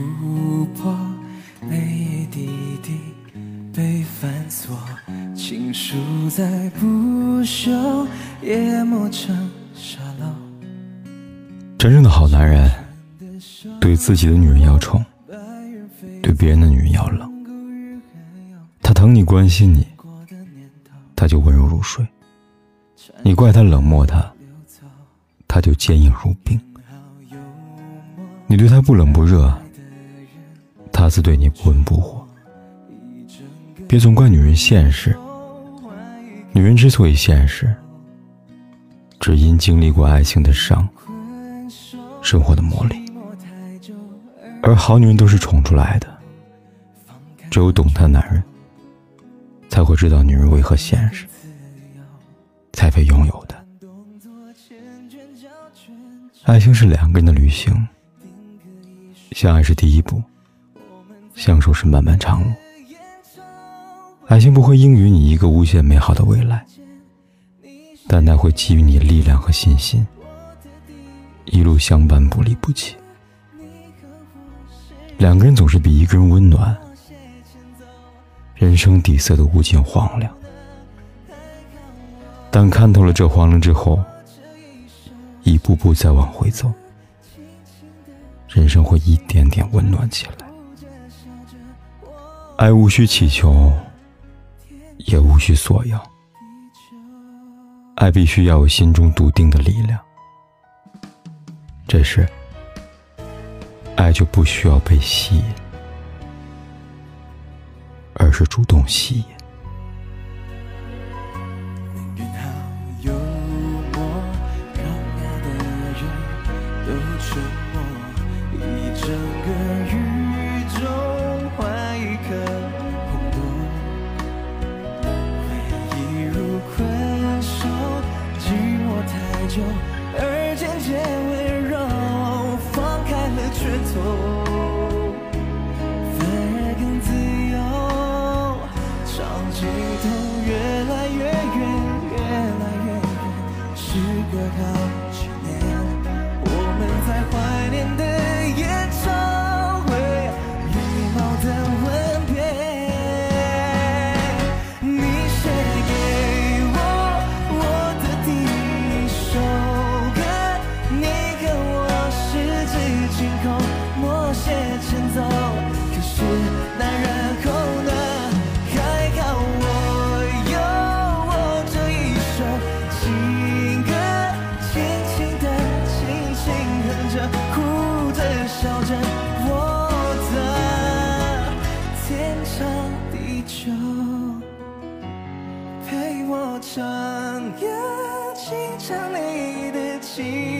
琥珀，泪滴滴被反锁，情书在不朽，也磨成沙漏。真正的好男人，对自己的女人要宠，对别人的女人要冷。他疼你关心你，他就温柔如水；你怪他冷漠他，他就坚硬如冰。你对他不冷不热，自对你不温不火。别总怪女人现实，女人之所以现实，只因经历过爱情的伤，生活的磨砺。而好女人都是宠出来的，只有懂她的男人，才会知道女人为何现实，才配拥有的。爱情是两个人的旅行。相爱是第一步，相守是漫漫长路。爱情不会应允你一个无限美好的未来，但它会给予你力量和信心，一路相伴不离不弃。两个人总是比一个人温暖，人生底色的无尽荒凉。但看透了这荒凉之后，一步步再往回走。人生会一点点温暖起来。爱无需祈求，也无需索要。爱必须要有心中笃定的力量。这时，爱就不需要被吸引，而是主动吸引。沉默。一整个雨远，时隔好几年，想你的气